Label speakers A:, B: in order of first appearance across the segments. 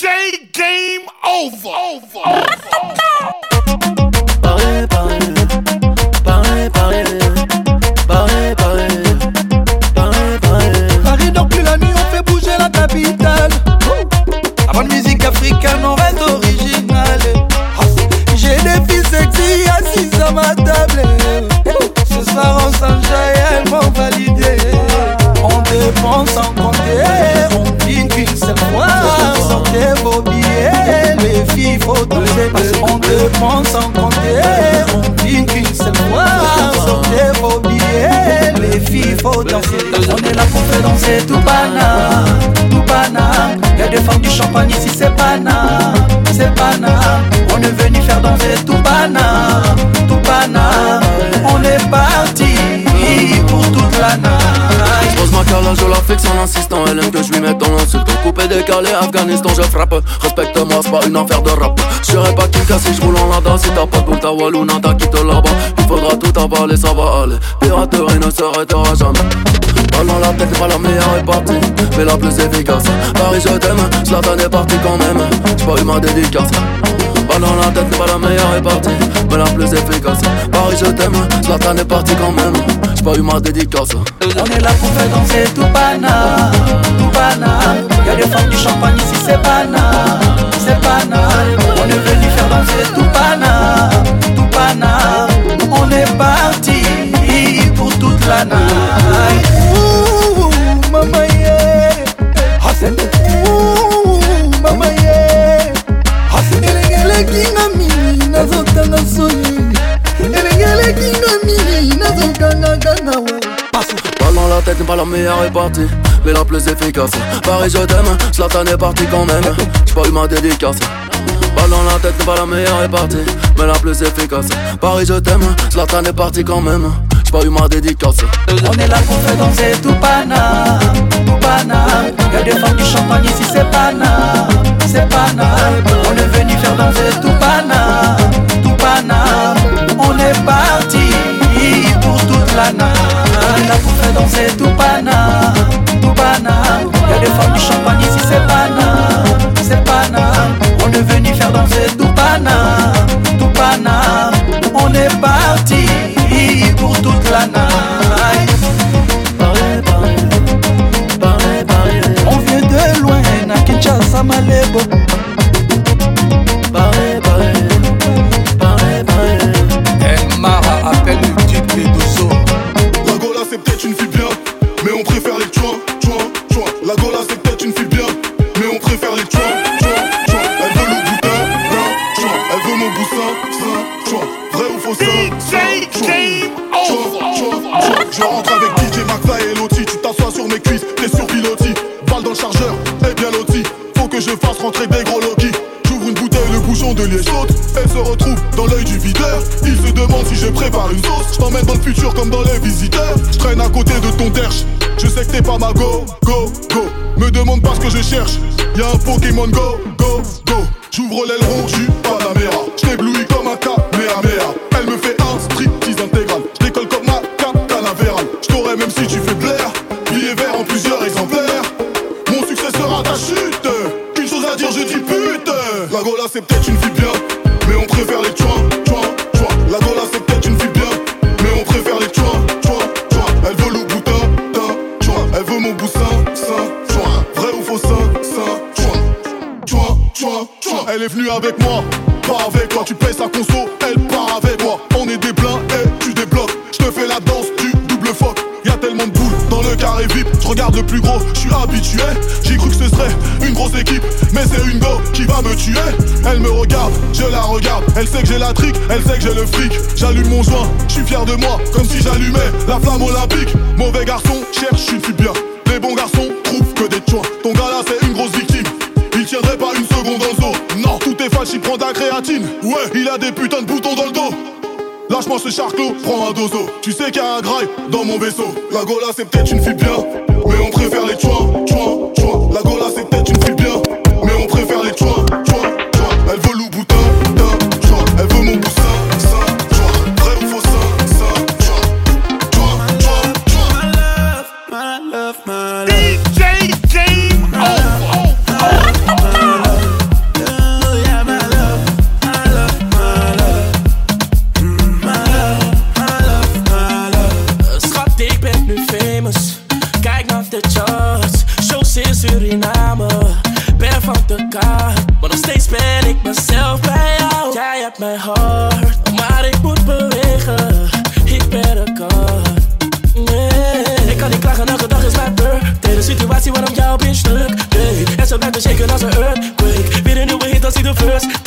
A: DJ Game Over. over.
B: Pareil, je la fixe en insistant. Elle aime que je lui mette dans l'insulte. Coupé, décalé, Afghanistan, je frappe. Respecte-moi, c'est pas une affaire de rap. J'serai pas Kinka si je roule en lada. Si t'as pas de ta Wallouna, t'as quitté là-bas. Il faudra tout avaler, ça va aller. Piraterie ne s'arrêtera jamais. Balle la tête, pas la meilleure est partie, mais la plus efficace. Paris, je t'aime, Zlatan est parti quand même. J'ai pas eu ma dédicace. Balle la tête, pas la meilleure est partie, mais la plus efficace. Paris, je t'aime, Zlatan est parti quand même.
C: On est là pour faire danser tout bana, tout bana. Y'a des femmes du champagne ici, c'est bana, c'est bana. On est venu faire danser tout bana, tout. On est parti pour toute la night. Ouh,
B: n'est pas la meilleure est partie, mais la plus efficace. Paris, je t'aime, Zlatan est parti quand même. J'ai pas eu ma dédicace. Balle dans la tête n'est pas la meilleure est partie, mais la plus efficace. Paris, je t'aime, Zlatan est parti quand même. J'ai pas eu ma dédicace.
C: On est là pour faire danser tout bana, tout bana. Y'a des femmes du champagne ici, c'est bana, c'est bana. On est venu faire danser tout bana, tout bana. On est parti pour toute la night. Pour faire danser tout bana, tout bana. Y'a des femmes du champagne ici, c'est bana, c'est bana. On est venu faire danser tout bana, tout bana. On est parti pour toute la night. On vient de loin, na Kinshasa, Malebo.
D: Je prépare une sauce. Je t'emmène dans le futur comme dans les visiteurs. Je traîne à côté de ton derche. Je sais que t'es pas ma go, go, go. Me demande pas ce que je cherche. Y'a un Pokémon Go, go, go. J'ouvre l'aileron, j'suis Panamera. J't'éblouis comme un Kamehameha. Elle me fait un striptease intégral. J'décolle comme ma canavéral. J't'aurai même si tu Elle sait que j'ai la trique, elle sait que j'ai le fric. J'allume mon joint, je suis fier de moi, comme si j'allumais la flamme olympique. Mauvais garçon, cherche une fille bien. Les bons garçons trouvent que des chouins. Ton gars là, c'est une grosse victime. Il tiendrait pas une seconde le dos. Non, tout est fâche, il prend de la créatine. Ouais, il a des putains de boutons dans le dos. Lâche-moi ce charclos, prends un dozo. Tu sais qu'il y a un graille dans mon vaisseau. La Gola c'est peut-être une fille bien,
E: hebt mij maar ik moet bewegen. Ik ben een kat. Nee. Ik kan niet klagen, elke dag is mijn beurt. Deze situatie waarom jou bitch stuk. Nee, en zo blijft me shaken als een earthquake. Weer een nieuwe hit als die de first.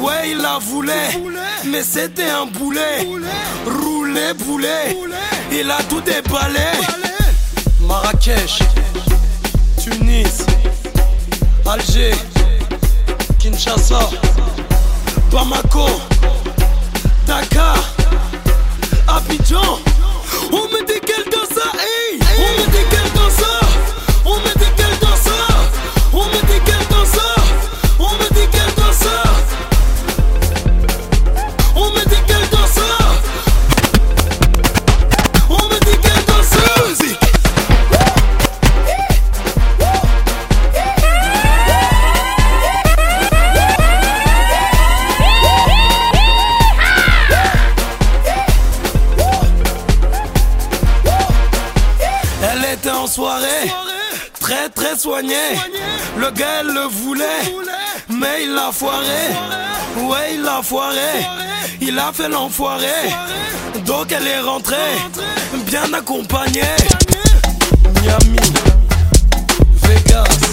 F: Ouais, il la voulait. Mais c'était un boulet. Roulé, boulet. Il a tout déballé. Marrakech, Tunis, Alger, Kinshasa, Bamako, Dakar, Abidjan. On me dit qu'elle danse à On me Le gars, le voulait, mais il l'a foiré. Ouais, il l'a foiré. Il a fait l'enfoiré. Donc elle est rentrée, bien accompagnée. Miami, Vegas.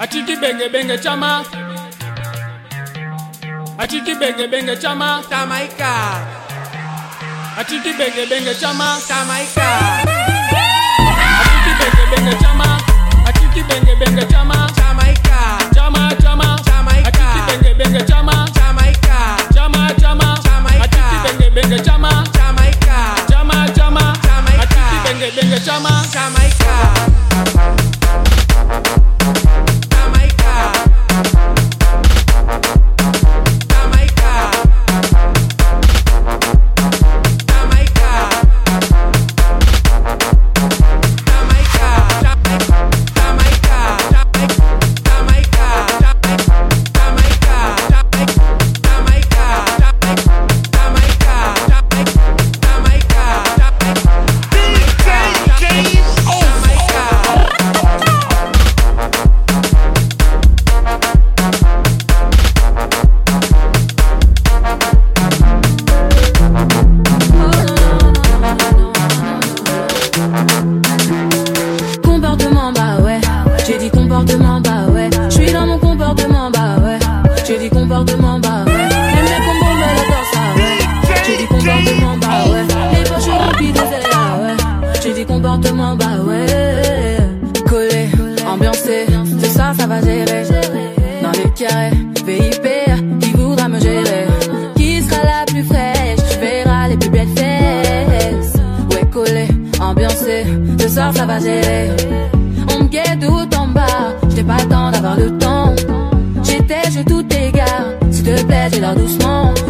G: Atiki benge benge chama. Atiki benge benge chama.
H: Tamaika.
G: Atiki benge benge chama.
H: Tamaika.
G: Atiki benge benge chama. Atiki benge benge chama.
H: Tamaika.
G: Chama chama.
H: Tamaika.
G: Atiki benge benge chama.
H: Tamaika.
G: Chama chama.
H: Tamaika.
G: Atiki benge benge chama.
H: Tamaika.
G: Chama chama.
H: Tamaika.
G: Atiki benge benge chama.
I: Tamaika.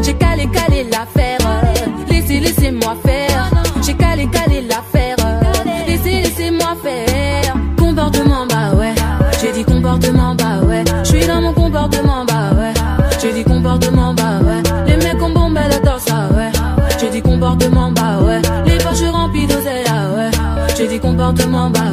I: J'ai calé, calé l'affaire. Laissez, laissez-moi faire. J'ai calé, calé l'affaire. Laissez, laissez-moi faire. Comportement, bah ouais. J'ai dit comportement, bah ouais. Je suis dans mon comportement, bah ouais. J'ai dit comportement, bah ouais. Les mecs en bombe, elle adore ça, ouais. J'ai dit comportement, bah ouais. Les poches remplies d'oseille, ah ouais. J'ai dit comportement, bah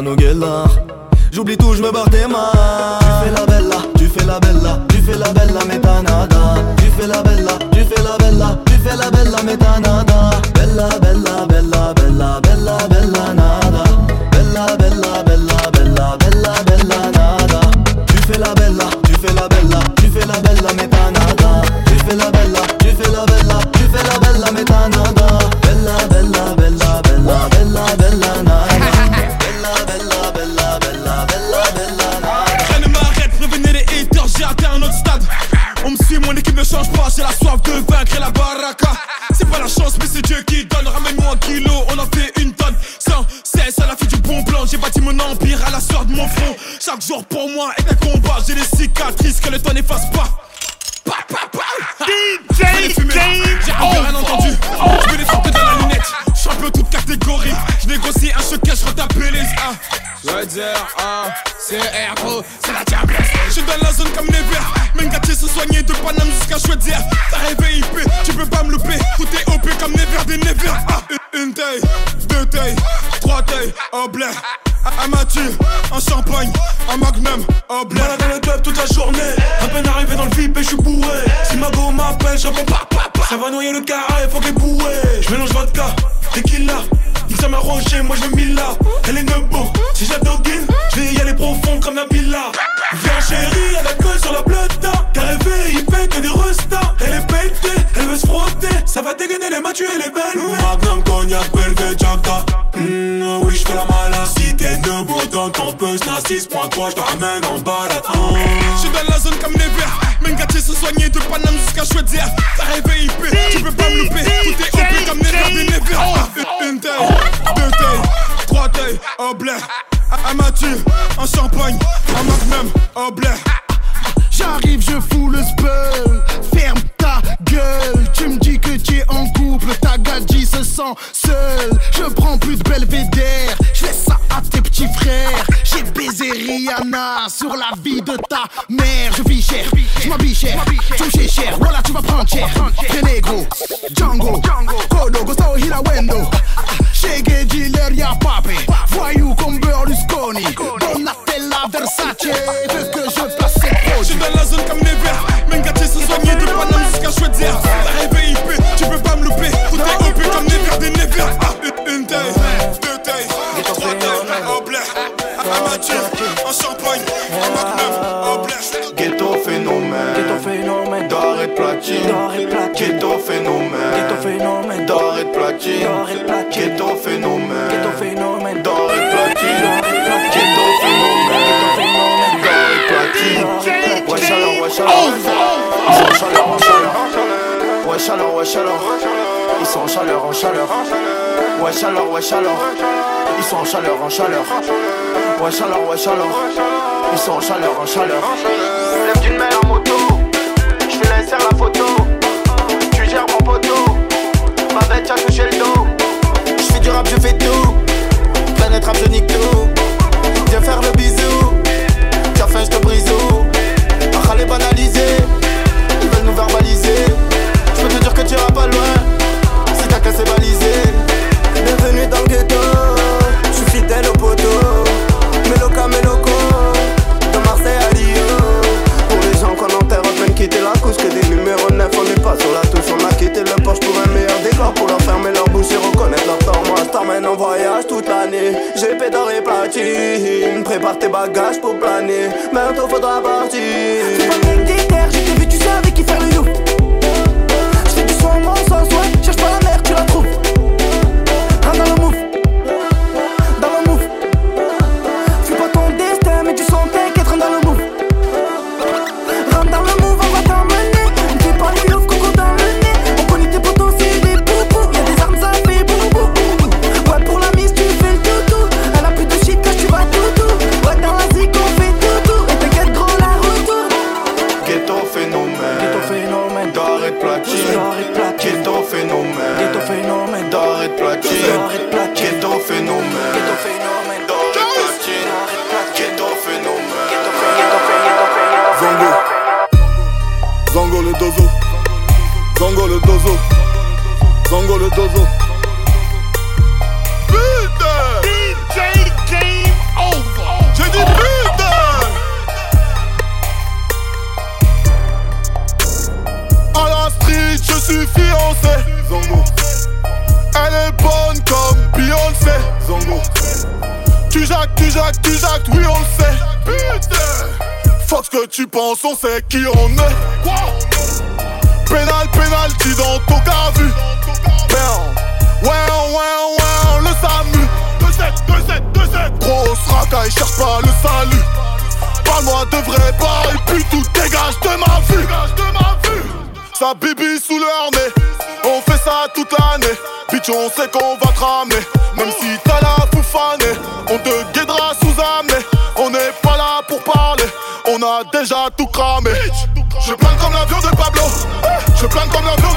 J: Volcano Gellar jusqu'à Chaudière. T'as rêvé IP, tu peux pas me louper. Tout est OP comme Never des Never. Une taille, deux tailles, trois tailles, oh blé. Amateur, en champagne, en magnum, oh blé.
K: J'arrive, je fous le spell. Ferme ta gueule. Tu me dis que tu es en couple. Ta gadji se sent seule. Je prends plus de belvédère. Je laisse ça à tes petits frères. Rihanna sur la vie de ta mère. Je vis cher, je m'habille cher, tu me cher. Voilà, tu vas prendre cher. Renegro, Django, Kodo, Gosto, Hirawendo. Shege, dealer, y'a pas
L: platine. Ghetto phénomène.
C: Ghetto phénomène.
L: D'or et de platine.
C: De platine.
L: Ghetto phénomène. D'or et de platine. Ghetto phénomène. D'or et de platine. Wesh alors, wesh alors. Ils sont en chaleur, en chaleur. Wesh alors, wesh alors. Ils sont en chaleur, en chaleur. Wesh alors, wesh alors. Ils sont en chaleur, en chaleur. Wesh alors, wesh alors. Ils sont en chaleur, en chaleur. Lève d'une main pas
C: le
D: salut. Parle-moi de vrai bail, puis tout dégage de ma vue. Sa bibi sous nez, on fait ça toute l'année. Bitch, on sait qu'on va te ramener. Même si t'as la foufanée, on te guidera sous amener. On n'est pas là pour parler, on a déjà tout cramé. Je plane comme l'avion de Pablo. Je plane comme l'avion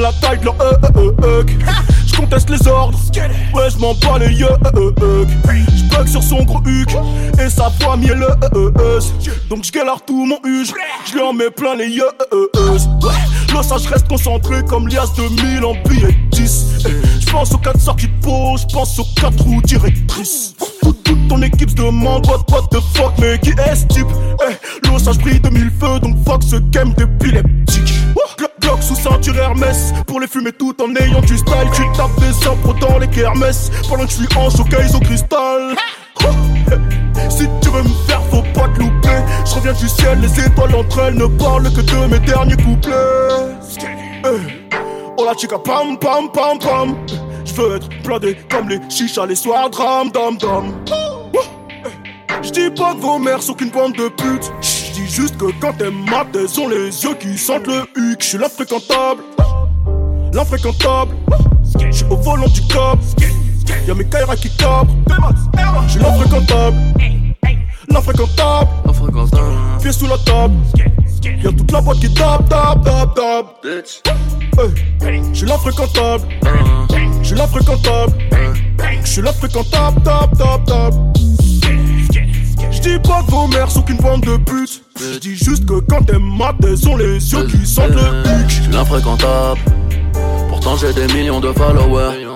M: la taille de leur euh, euh, euh. Je conteste les ordres, ouais je m'en bats les yeux. Je bug sur son gros huc et sa voix mielleuse. Donc je tout mon huge, je lui en mets plein les yeux. Je reste concentré comme lias de 1000 en billets 10. Je pense aux 4 sorties de peau, je pense aux 4 roues directrices. Toute, ton équipe se demande what, what the fuck, mais qui est ce type? Eh, je brille de mille feux, donc fuck ce game d'épileptique. Glock, sous ceinture Hermès. Pour les fumer tout en ayant du style Tu tapes des impros dans les kermesses. Pendant que je suis en showcase au cristal. Eh, Si tu veux me faire faut pas te louper. Je reviens du ciel, les étoiles entre elles Ne parlent que de mes derniers couplets. Eh, Oh la chica pam pam pam pam. Je veux être blindé comme les chichas les soirs dram dam dam. Je dis pas que vos mères sont qu'une bande de putes. Dis juste que quand elles matent, elles ont les yeux qui sentent le huc. Je suis l'infréquentable, l'infréquentable. Je suis au volant du cop. Y'a mes Kaira qui cabrent. Je suis l'infréquentable, l'infréquentable. Pieds sous la table. Y'a toute la boîte qui tape, tape, tape, tape. Hey. Je suis l'infréquentable. Je suis l'infréquentable. Je suis l'infréquentable, tape, tape, tape. Je dis pas que vos mères sont qu'une bande de putes. Je dis juste que quand t'es mat, sont les yeux qui sentent le pic.
B: Je suis l'infréquentable, pourtant j'ai des millions de followers.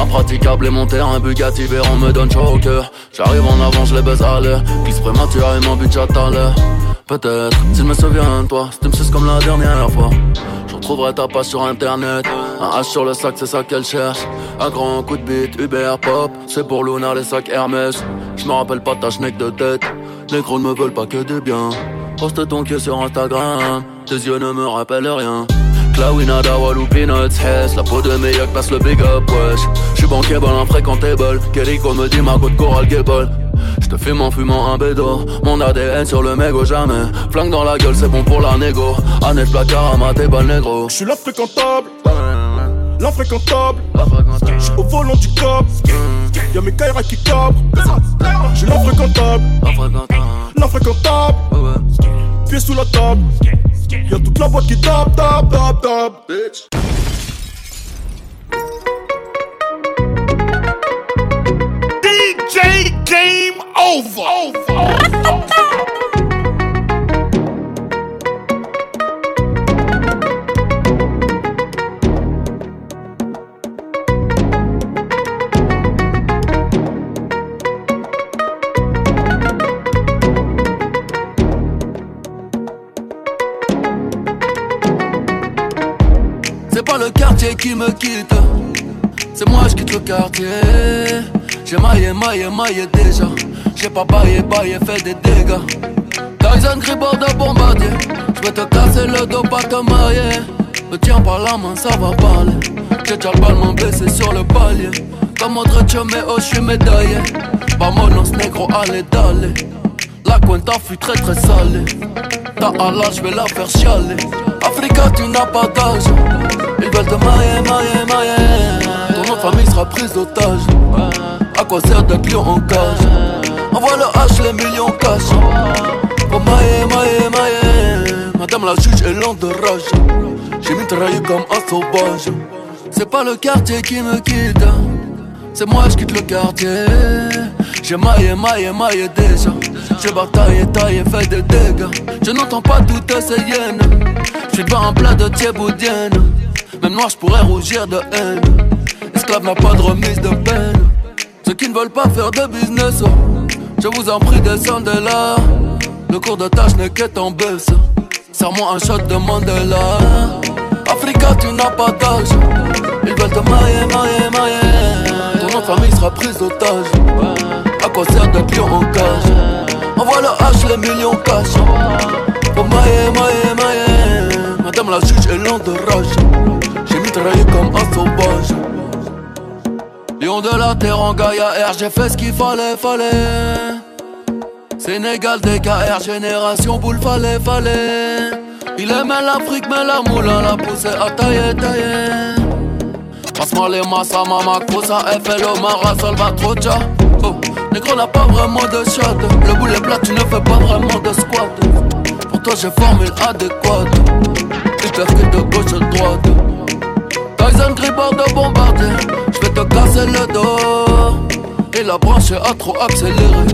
B: Impraticable et mon terrain Bugatti Veyron me donne chaud au cœur. J'arrive en avant, je les baise à l'heure. Glisse prématuré, mon budget à l'heure Peut-être, s'il me souvient de toi, tu me comme la dernière fois Je retrouverai ta page sur internet. Un H sur le sac, c'est ça qu'elle cherche. Un grand coup de beat, Uber Pop. C'est pour Luna, les sacs Hermès. Je me rappelle pas ta schneck de tête. Les gros ne me veulent pas que du bien. Poste ton cul sur Instagram. Tes yeux ne me rappellent rien Clawina, Dawal ou Peanuts, Hess La peau de meilleur passe le big up, wesh. J'suis bankable, infréquentable Keriko me dit Margot de Coral Gable J'te fume en fumant un bédo. Mon ADN sur le mégot jamais. Flingue dans la gueule, c'est bon pour la négo. Annette placard à ma bal négro.
M: J'suis l'infréquentable. L'infréquentable. J'suis au volant du cop Y'a mes Kaira qui cabrent. J'suis l'infréquentable. L'infréquentable. Pieds sous la table Y'a toute la boîte qui tape, tape, tape, tape Bitch.
A: DJ Game Over.
B: C'est J'ai maillé, maillé, maillé déjà. J'ai pas baillé, baillé, fait des dégâts. Tyson Gribord de bombardier. Je vais te casser le dos, pas te mailler Me tiens par la main, ça va parler. J'ai déjà le ballon blessé sur le palier. Comme autre mais oh, je suis médaillé. Vamonos négro, allez, d'aller. La cuenta fut très très salée Ta Allah, je vais la faire chialer. Africa, tu n'as pas d'âge Ils veulent te mailler, mailler, mailler famille sera prise d'otage. À quoi sert d'être lion en cage? Envoie le H, les millions cash Pour mailler, mailler, mailler Madame la juge est lente de rage. J'ai mitraillé comme un sauvage. C'est pas le quartier qui me quitte. C'est moi je quitte le quartier. J'ai maillé, maillé, maillé déjà. J'ai bataillé, taillé, fait des dégâts. Je n'entends pas toutes ces hyènes. J'suis devant un plat de thieboudienne Même noir j'pourrais rougir de haine Esclave n'a pas de remise de peine. Ceux qui ne veulent pas faire de business oh, Je vous en prie descendez là. Le cours de tâche n'est qu'est en baisse Serre-moi un shot de Mandela. Africa tu n'as pas d'âge. Ils veulent te mailler, mailler, mailler Ton nom famille sera prise d'otage À quoi sert d'être lion en cage? Envoie le H, les millions cash. Pour mailler, mailler, mailler Madame la juge est lente de rage. J'ai mitraillé comme un sauvage Lion de la terre en Gaïa R J'ai fait ce qu'il fallait, fallait. Sénégal DKR Génération boule fallait, fallait. Il aimait l'Afrique mais la moulin l'a poussé à tailler, tailler. Passe-moi les massas, mama cosa FLO, Mara, Salvatrocha Oh, négro n'a pas vraiment de shot. Le boulet plat, tu ne fais pas vraiment de squat. Pour toi j'ai formule adéquate Hypercute de gauche droite. Tyson Gribord de vais te casser le dos. Et la branche a trop accéléré.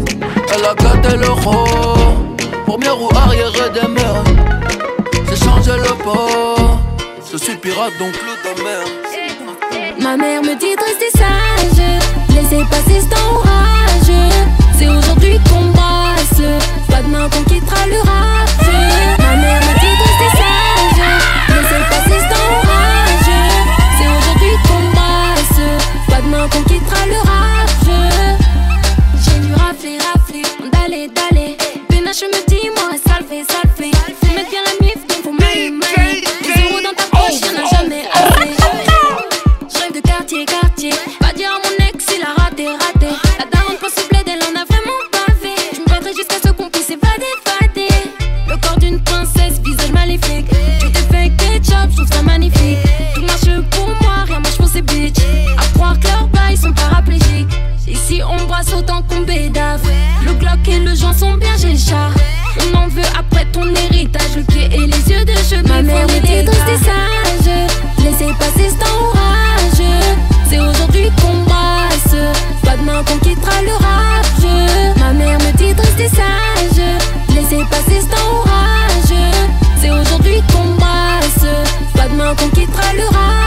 B: Elle a gâté le rôle. Première ou arrière des mers J'ai changé le port Je suis pirate donc le mer
I: Ma mère me dit de rester sage. Laissez passer cet orage. C'est aujourd'hui qu'on brasse Pas demain qu'on quittera le rap Autant qu'on bédave. Le Glock et le joint sont bien géchats. On en veut après ton héritage, le pied et les yeux de cheveux. Ma mère était triste et sages laissez passer cet orage. C'est aujourd'hui qu'on brasse, pas demain qu'on quittera le rage Ma mère me dit triste et sages laissez passer cet orage. C'est aujourd'hui qu'on brasse, pas demain qu'on quittera le rage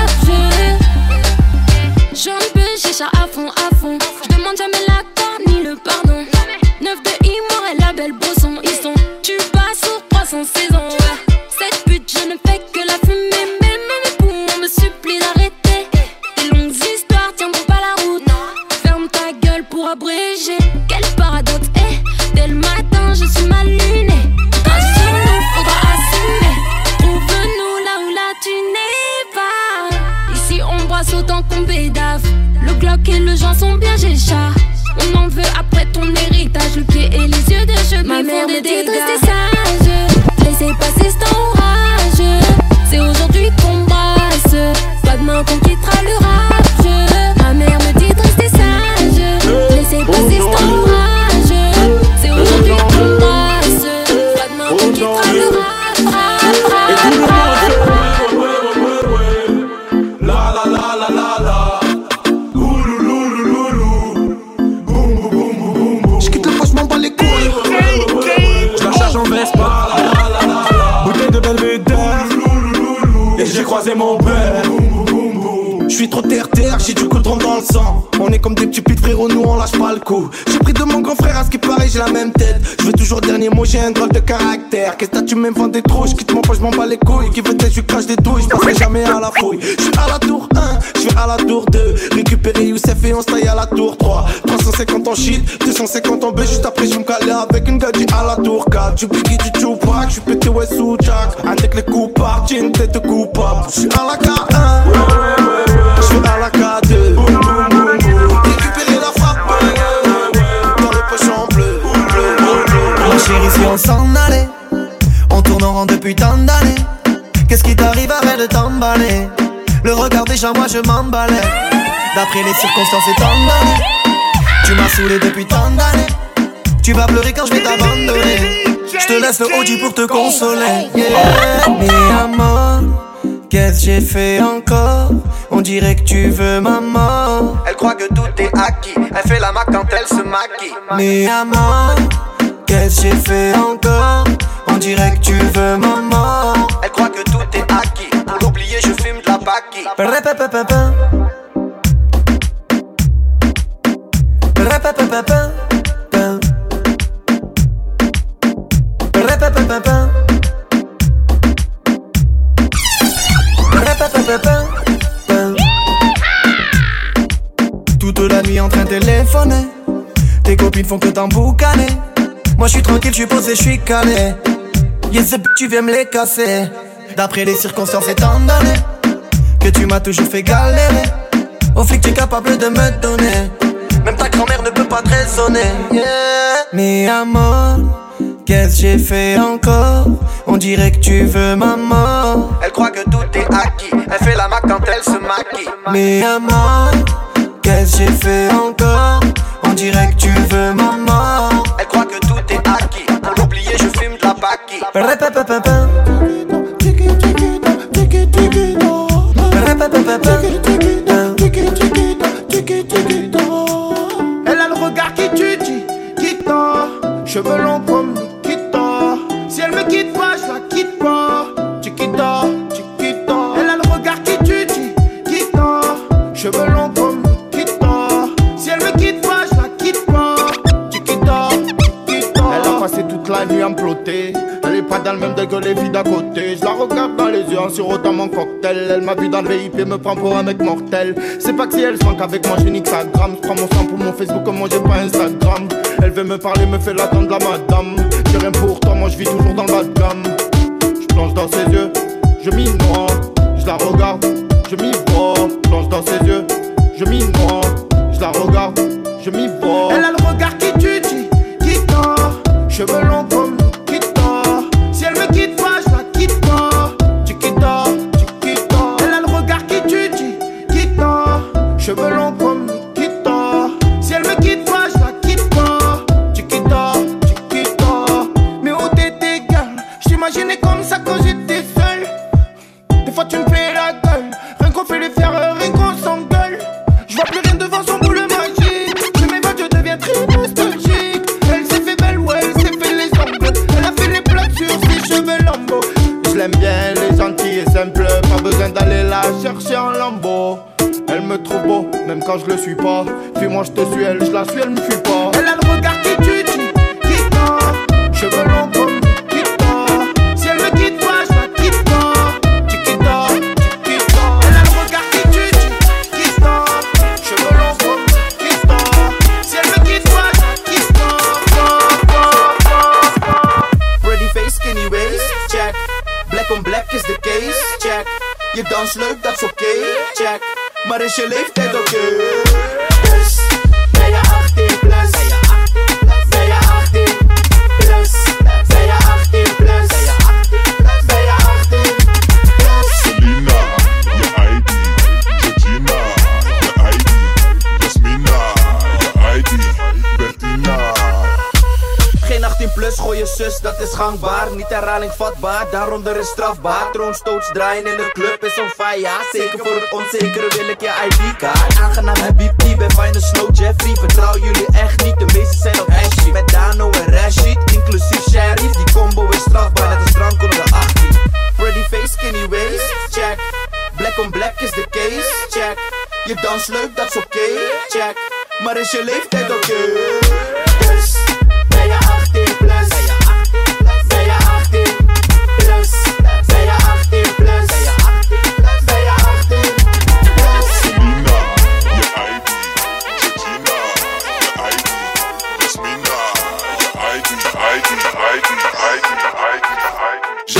N: à ce qui paraît, j'ai la même tête. Je veux toujours dernier mot, j'ai un drôle de caractère. Qu'est-ce que tu me vends des trous, quitte mon poche, je bats les couilles. Qui veut tête, je crache des douilles, je jamais à la fouille. Je suis à la tour 1, je suis à la tour 2. Récupérer Youssef et on se taille à la tour 3. 350 en shit, 250 en B, juste après je me caler avec une gadget à la tour 4. Du Biggie, du Tupac, je suis pété ouais sous Jack. Avec les coups par j'ai une tête coupable. Je suis à la K1. Je suis à la K2
O: Si on s'en allait, on tourne en rond depuis tant d'années. Qu'est-ce qui t'arrive, arrête de t'emballer? Le regard déjà, moi je m'emballais. D'après les circonstances et tant d'années, tu m'as saoulé depuis tant d'années. Tu vas pleurer quand je vais t'abandonner. Je te laisse le OG pour te consoler. Yeah. Amour, qu'est-ce que j'ai fait encore? On dirait que tu veux ma mort.
C: Elle croit que tout est acquis. Elle fait la mac quand elle se maquille.
O: Amour, qu'est-ce que j'ai fait encore On dirait que tu veux ma mort.
C: Elle croit que tout est acquis. Pour l'oublier, je fume de la paquille.
O: Toute la nuit en train de téléphoner. Tes copines font que t'emboucaner. Moi je suis tranquille, je suis posé, je suis calé. Yes, tu viens me les casser. D'après les circonstances étant donné que tu m'as toujours fait galérer. Au flic, tu es capable de me donner. Même ta grand-mère ne peut pas te raisonner. Yeah. Mais amour, qu'est-ce que j'ai fait encore? On dirait que tu veux ma mort.
C: Elle croit que tout est acquis. Elle fait la mac quand elle se maquille.
O: Mais amour, qu'est-ce que j'ai fait encore? On dirait que tu veux ma mort.
C: Elle croit que tout
N: Elle a le regard qui tue, dit quitte-toi. Cheveux longs comme Nikita. Si elle me quitte pas, je la quitte pas. Chiquita, chiquita. Elle a le regard qui tue, dit quitte-toi. Cheveux longs comme Nikita. Si elle me quitte pas, je la quitte pas. Chiquita, chiquita. Elle a passé toute la nuit à me plotter. Même degré que les filles d'à côté. Je la regarde dans les yeux en sirotant mon cocktail. Elle m'a vu dans le VIP, me prend pour un mec mortel. C'est pas que si elle se manque avec moi, j'ai nique sa gramme. Je prends mon sang pour mon Facebook, comme moi j'ai pas Instagram. Elle veut me parler, me fait l'attendre la madame. J'ai rien pour toi, moi je vis toujours dans le bas gamme. Je plonge dans ses yeux, je m'y noie. Je la regarde, je m'y vois. Plonge dans ses yeux, je m'y noie. Je la regarde, je m'y vois. Elle a le regard qui tue, dit, qui tord. Cheveux longs quand je le suis pas. Fuis-moi, je te suis, elle, je la suis, elle me fuit pas. Elle a le regard qui tue, qui tord. Cheveux longs comme Nikita. Si elle me quitte pas, je la quitte pas. Chiquita, chiquita. Elle a le regard qui tue, qui tord. Cheveux longs comme Nikita. Si elle me quitte pas, je la quitte pas.
C: Pretty face, skinny waist, check. Black on black is the case, check. Je dans leuk, is oké, check. maar is je leeftijd oké? Dus dat is gangbaar. Niet herhaling vatbaar, daaronder is strafbaar. Troonstoots draaien in de club is on fire. Zeker voor het onzekere wil ik je ID-kaart. Aangenaam Habibti, ben fijn de Snow Jeffrey. Vertrouw jullie echt niet, de meeste zijn op Ashley. Met Dano en Rashid, inclusief Sheriff. Die combo is strafbaar, net als drank onder de 18. Pretty face, skinny waist, check. Black on black is de case, check. Je dans leuk, dat is oké, check. Maar is je leeftijd oké?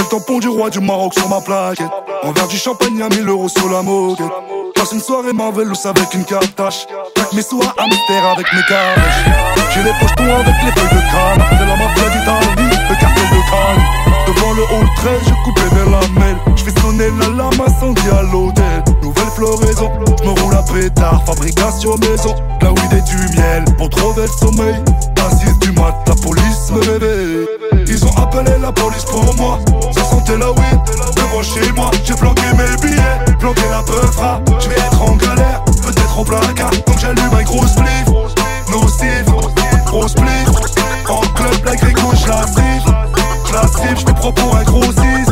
P: Tampon du roi du Maroc sur ma plaquette. En verre du champagne à 1000 euros sur la moquette. Passe une soirée Marvelous avec une carte tâche. Plaque mes sous à Amster avec mes calèches. J'ai les poches tout avec les feuilles de crâne. C'est la mafia d'Italie, le cartel de Cannes. Devant le hall 13, je coupe les lamelles. Sonner la lame incendie à l'hôtel. Nouvelle floraison, je me roule à pétard. Fabrication maison, la weed et du miel. Pour trouver le sommeil, à 6 du mat, la police me réveille. Ils ont appelé la police pour moi. Ça sentait la weed devant chez moi. J'ai planqué mes billets, planqué la peufra. Je vais être en galère, peut-être en placard. Donc j'allume un gros spliff. Nocif, gros spliff. En club, la grecque je la cible. Je la cible, je te propose un gros 6.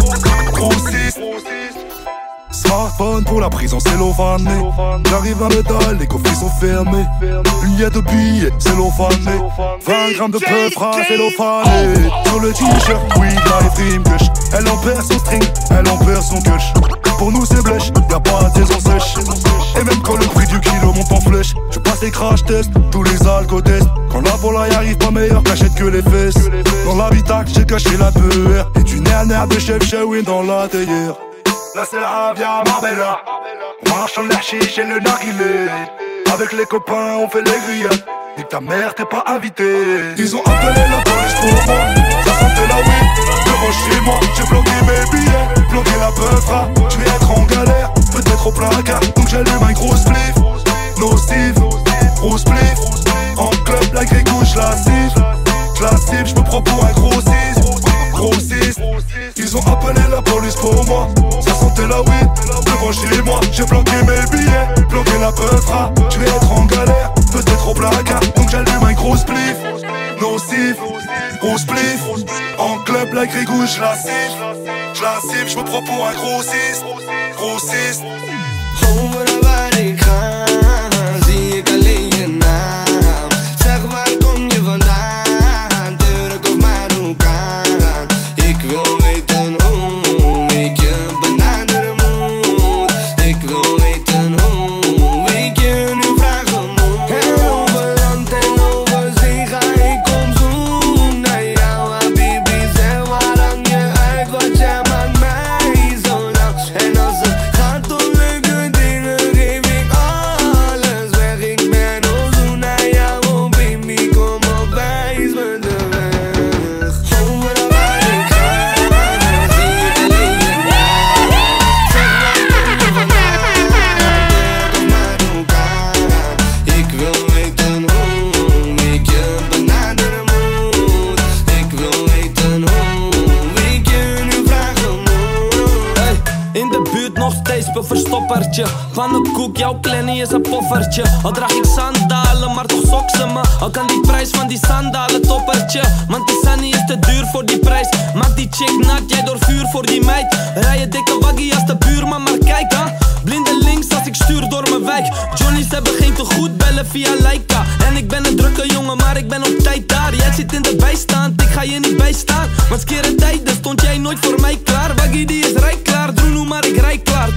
P: Gros 6. Smartphone pour la prison cellophané J'arrive à métal, les coffrets sont fermés. Une liette de billets cellophané 20 grammes de peufra cellophané Sur le t-shirt, oui, live dream kush Elle en perd son string, elle en perd son kush Pour nous c'est blèche, y'a pas de saison sèche. Et même quand le prix du kilo monte en flèche Je passe les crash tests, tous les alcotests Quand la volaille arrive pas meilleure cachette que les fesses. Dans l'habitacle j'ai caché la peur Et du nerf de chef Shawin dans la théière La via Marbella On marche en l'archiche et le narguilé Avec les copains on fait les grillades. Dis ta mère t'es pas invité Ils ont appelé la police pour moi. Ça sentait la weed. Devant chez moi J'ai bloqué mes billets. Bloqué la peufra Je vais être en galère. Peut-être au placard. Donc j'allume un gros spliff. Nocif Gros spliff. En club la je la cible la cible Je me prends pour un gros 6 Gros 6 Ils ont appelé la police pour moi La Devant chez moi J'ai bloqué mes billets Bloqué la peufra. Je vais être en galère Peut-être au placard Donc j'allume un gros spliff. Nocif Gros spliff En club la grecque je la cible Je la cible Je me prends pour un gros 6
Q: verstoppertje Pannenkoek, jouw kleine is een poffertje. Al draag ik sandalen, maar toch sok ze me. Al kan die prijs van die sandalen toppertje. Want die sunny is te duur voor die prijs. Maak die chick nat, jij door vuur voor die meid. Rij je dikke waggie als de buurman, maar kijk ha Blinde links als ik stuur door mijn wijk. Johnny's hebben geen te goed bellen via Leica. En ik ben een drukke jongen, maar ik ben op tijd daar. Jij zit in de bijstand, ik ga je niet bijstaan. Want skere tijden stond jij nooit voor mij klaar. Waggie die is rijk klaar, Droeloe maar ik rij klaar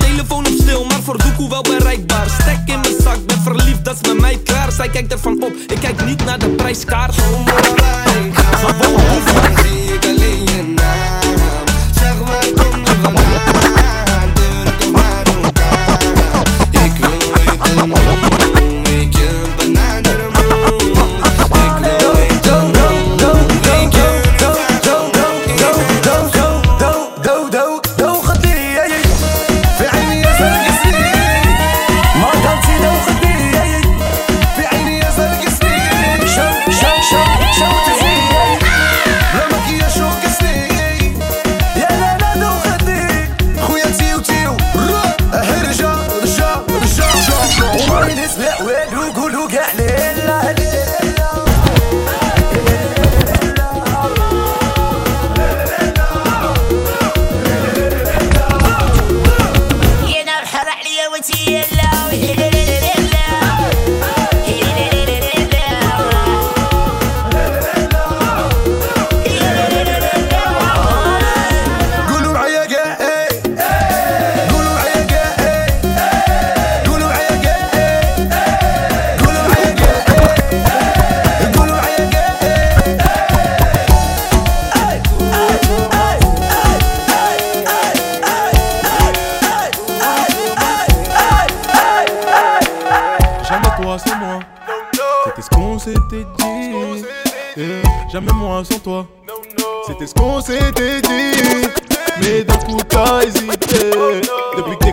Q: Zij kijkt ervan op, ik kijk niet naar de prijskaart.
R: Gewoon zie ik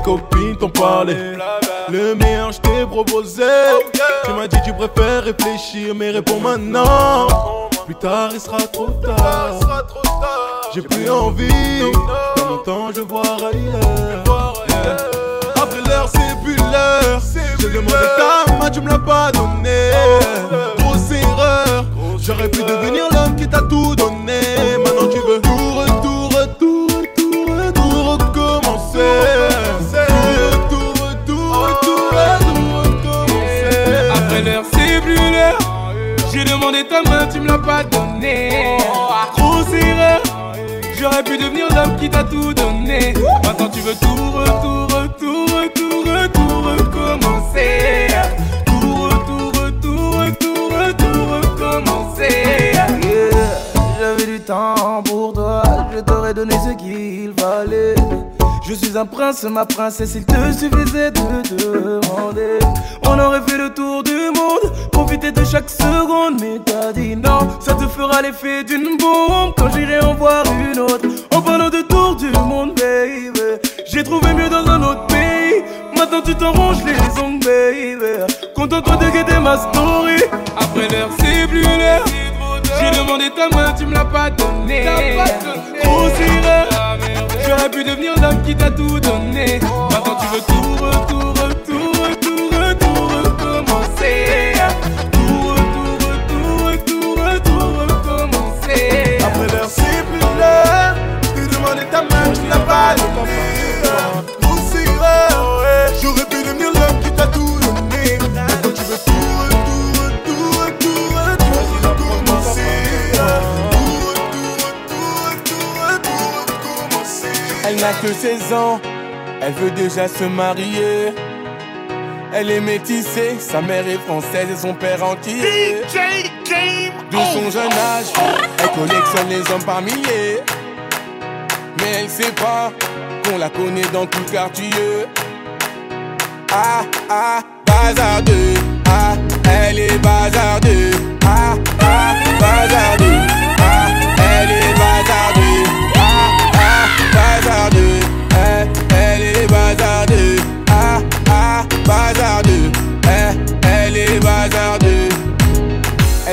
S: copines t'ont parlé. Le meilleur je proposé. Tu m'as dit tu préfères réfléchir, mais réponds maintenant. Plus tard il sera trop tard. J'ai plus envie. Dans mon temps je voir ailleurs. Après l'heure, c'est plus l'heure. J'ai demandé ta main, tu me l'as pas donné. Grosse erreur. J'aurais pu devenir l'homme qui t'a tout donné. Maintenant, tu veux tout, retour, retour, retour, recommencer.
T: Demandé ta main, tu me l'as pas donné. Grosse erreur. J'aurais pu devenir l'homme qui t'a tout donné. Maintenant tu veux tout, retour, retour, retour, retour, recommencer. Tout, retour, retour, retour, retour, recommencer.
U: J'avais du temps pour toi, je t'aurais donné ce qu'il fallait. Je suis un prince, ma princesse, il te suffisait de demander. On aurait fait le tour du monde, profiter de chaque seconde, mais t'as dit non. Ça te fera l'effet d'une bombe quand j'irai en voir une autre. En parlant de tour du monde, baby, j'ai trouvé mieux dans un autre pays. Maintenant tu t'arranges les ongles, baby. Contente-toi de guetter ma story.
T: Après l'heure, c'est plus l'heure. J'ai demandé ta main, tu me l'as pas donné. Grosse erreur. J'aurais pu devenir l'homme qui t'a tout donné. Maintenant tu veux tout, retour, n'a que 16 ans, elle veut déjà se marier. Elle est métissée, sa mère est française et son père entier. De son jeune âge, elle collectionne les hommes par milliers. Mais elle sait pas qu'on la connaît dans tout le quartier. Ah ah, bazardeux. Ah, elle est bazardeux. Ah ah, bazardeux.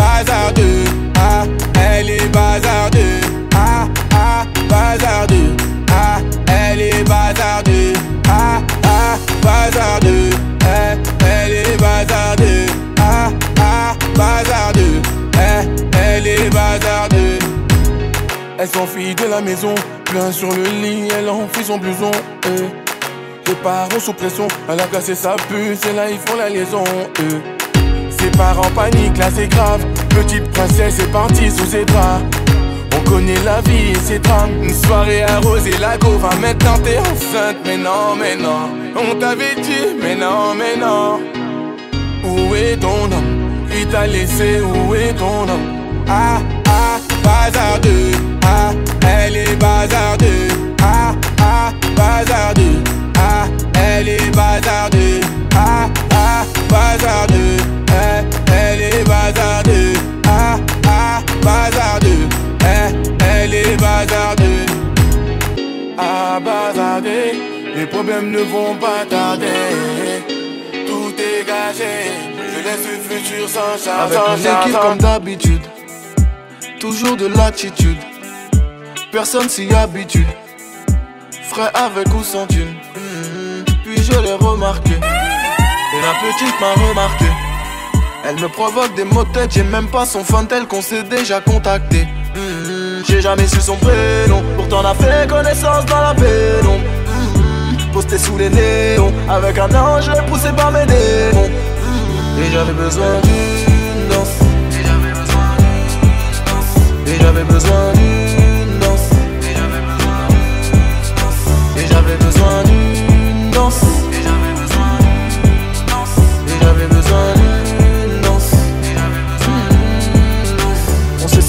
T: bazardeux, ah, elle est bazardeux, ah ah, bazardeux, ah, elle est bazardeux, ah ah, bazardeux, eh, elle est bazardeux, ah ah, bazardeux, eh, elle est bazardeux. Elle s'enfuit de la maison, plein sur le lit, elle enfuit son blouson. Eh. Les parents sous pression, elle a cassé sa puce et là ils font la liaison. Ses parents paniquent, là c'est grave. Petite princesse est partie sous ses draps. On connaît la vie et ses drames. Une soirée arrosée, la va maintenant t'es enceinte. Mais non, mais non, on t'avait dit, mais non, mais non. Où est ton homme? Il t'a laissé, où est ton homme? Ah, ah, bazardeux. Ah, elle est bazardeux. Ah, ah, bazardeux. Ah, elle est bazardeux. Ah, ah, bazardeux. Bazardeux. Ah, ah, bazardeux. Eh, elle est bazardeux. Ah, bazardeux. Les problèmes ne vont pas tarder. Tout est gagé. Je laisse le futur sans charge.
V: Avec mon équipe comme d'habitude Toujours de l'attitude Personne s'y habitue Frais avec ou sans thune. Puis je l'ai remarqué Et la petite m'a remarqué Elle me provoque des mots de tête J'ai même pas son fan tel qu'on s'est déjà contacté. Mhm. J'ai jamais su son prénom Pourtant on a fait connaissance dans la pénombre. Mhm. Posté sous les néons Avec un ange poussé par mes démons. Mhm. Et j'avais besoin d'une danse. Et j'avais besoin d'une danse. Et j'avais besoin d'une danse. Et j'avais besoin d'une danse. Et j'avais besoin d'une danse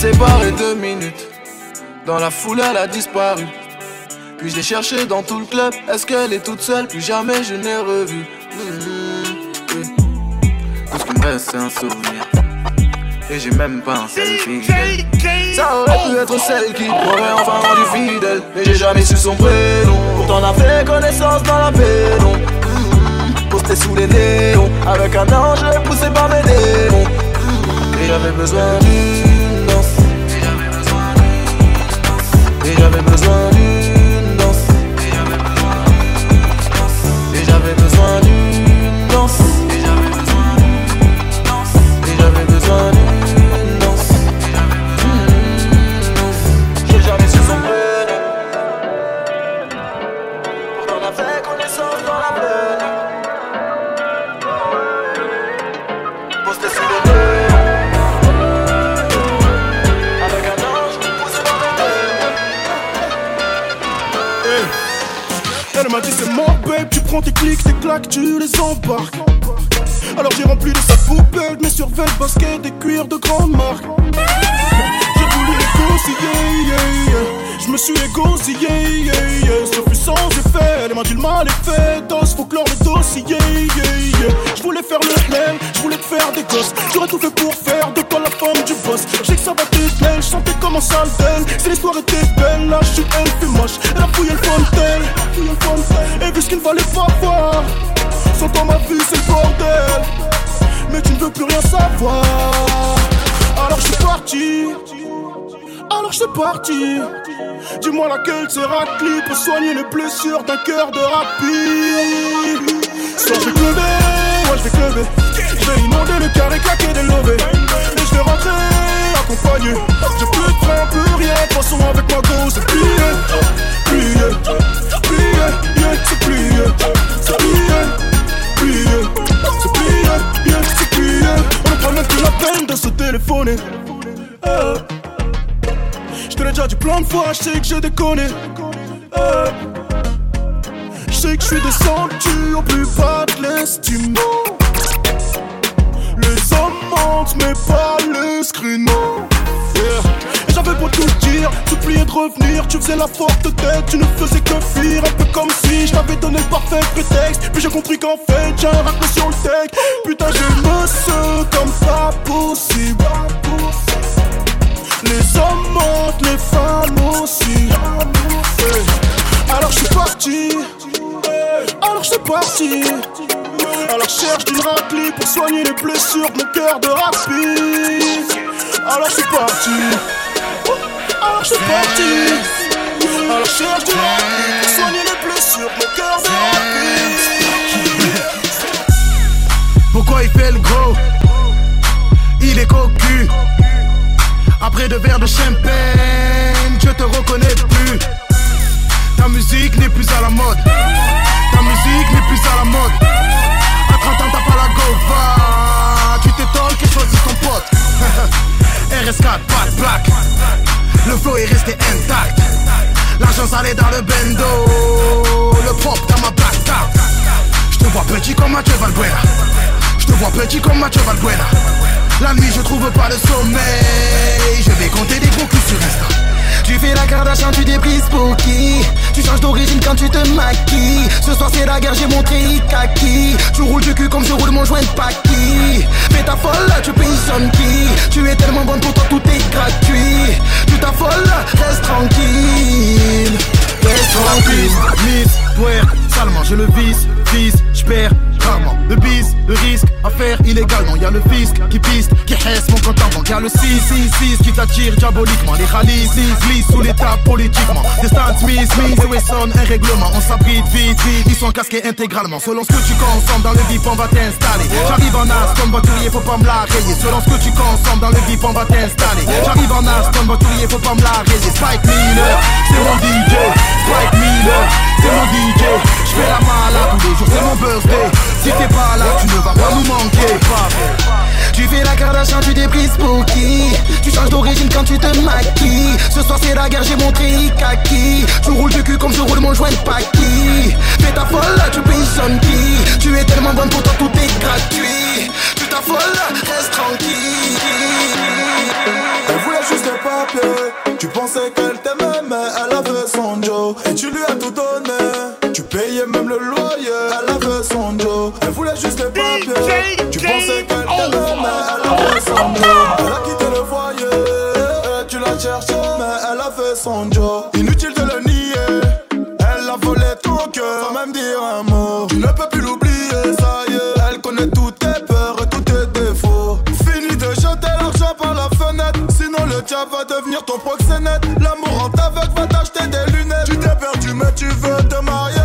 V: séparés deux minutes. Dans la foule elle a disparu. Puis je l'ai cherchée dans tout le club. Est-ce qu'elle est toute seule? Plus jamais je n'ai revu. Tout ce qui me reste c'est un souvenir. Et j'ai même pas un selfie. Ça aurait pu être celle qui m'aurait enfin rendu fidèle. Mais j'ai jamais su son prénom. Pourtant on a fait connaissance dans la pénombre. Mhm. Posté sous les néons. Avec un ange poussé par mes démons. Mhm. Et j'avais besoin
M: Liga, vem pros nomes prends tes clics, tes claques, tu les embarques. Alors j'ai rempli de sa poubelle, mes survêtements, baskets, des cuirs de grande marque. J'ai voulu yeah, yeah. je me suis égosillé, yeah, yeah. ce fut sans effet. Elle m'a dit le mal est fait, dos, faut clore le dossier. yeah, yeah. Je voulais faire le plein, je voulais te faire des gosses. J'aurais tout fait pour faire de du boss. Je sais que ça va plaire, je sentais comme un sale d'elle. Si l'histoire était belle, la chute elle fait moche. Elle a fouillé le fontaine, et vu ce qu'il ne fallait pas voir. Sans toi ma vie c'est le bordel, mais tu ne veux plus rien savoir. Alors je suis parti. Alors je suis parti. Dis-moi laquelle sera clé pour soigner les blessures d'un cœur de rapide. Soit je vais moi je vais. Je inonder le carré, claquer des lovés. Je sais que j'ai déconné. Euh. Je sais que je suis descendu au plus bas de l'estime. Les hommes mentent, mais pas les screens. Yeah. Et j'avais beau tout dire, supplier de revenir. Tu faisais la forte tête, tu ne faisais que fuir. Un peu comme si je t'avais donné le parfait prétexte. Puis j'ai compris qu'en fait, j'ai un raclé sur le deck. Putain, je me sens comme pas possible. Les hommes mentent, les femmes aussi. Alors je suis parti. Alors je suis parti. Alors je cherche une raclée pour soigner les blessures de mon cœur de rapide. Alors je suis parti. Alors je suis parti. Alors je cherche une raclée pour soigner les blessures de mon cœur de rapide.
K: Pourquoi il fait le gros? Il est cocu. Après deux verres de champagne, je te reconnais plus. Ta musique n'est plus à la mode. Ta musique n'est plus à la mode. À 30 ans, t'as pas la gova. Tu t'étonnes que choisis ton pote. RS4, pas black. Le flow est resté intact. L'argent s'allait dans le bendo. Le propre dans ma black Je te vois petit comme Mathieu Valbuena. Je te vois petit comme Mathieu Valbuena. La nuit, je trouve pas le sommeil.
N: Tu débrises pour qui Tu changes d'origine quand tu te maquilles. Ce soir c'est la guerre, j'ai montré kaki Tu roules du cul comme je roule mon joint de Paki Fais ta folle, tu payes qui Tu es tellement bonne pour toi, tout est gratuit. Tu t'affoles, reste tranquille. Reste tranquille.
K: Miss, puer, salement, je le vise, vise, j'perds Le bis, le risque, affaire illégalement. Y a le fisc qui piste, qui hesse mon compte en banque. Y a le 666 qui t'attire diaboliquement. Les rallyes, glissent sous l'état politiquement. Des Stan Smith, Smith et Wesson, un règlement. On s'abrite vite, vite, ils sont casqués intégralement. Selon ce que tu consommes dans le VIP, on va t'installer. J'arrive en as comme voiturier, faut pas me la rayer. Selon ce que tu consommes dans le VIP, on va t'installer. J'arrive en as comme voiturier, faut pas me la rayer. Spike Miller, c'est mon DJ. Spike Miller, c'est mon DJ. J'fais la malade tous les jours, c'est mon birthday. Si t'es pas là, tu ne vas pas nous manquer.
N: Tu fais la Kardashian, tu débrises pour qui? Tu changes d'origine quand tu te maquilles. Ce soir c'est la guerre, j'ai montré kaki Tu roules du cul comme je roule mon joint Paki Fais ta folle, tu payes qui? Tu es tellement bonne pour toi, tout est gratuit. Tu t'affoles, reste tranquille.
F: Elle voulait juste des papiers. Tu pensais qu'elle Elle a quitté le foyer Tu la cherchais mais elle a fait son Joe Inutile de le nier Elle a volé ton cœur. Sans même dire un mot Tu ne peux plus l'oublier ça y est. Elle connaît tous tes peurs et tous tes défauts. Fini de jeter l'argent par la fenêtre Sinon le diable va devenir ton proxénète. L'amour en t'aveugle va t'acheter des lunettes. Tu t'es perdu mais tu veux te marier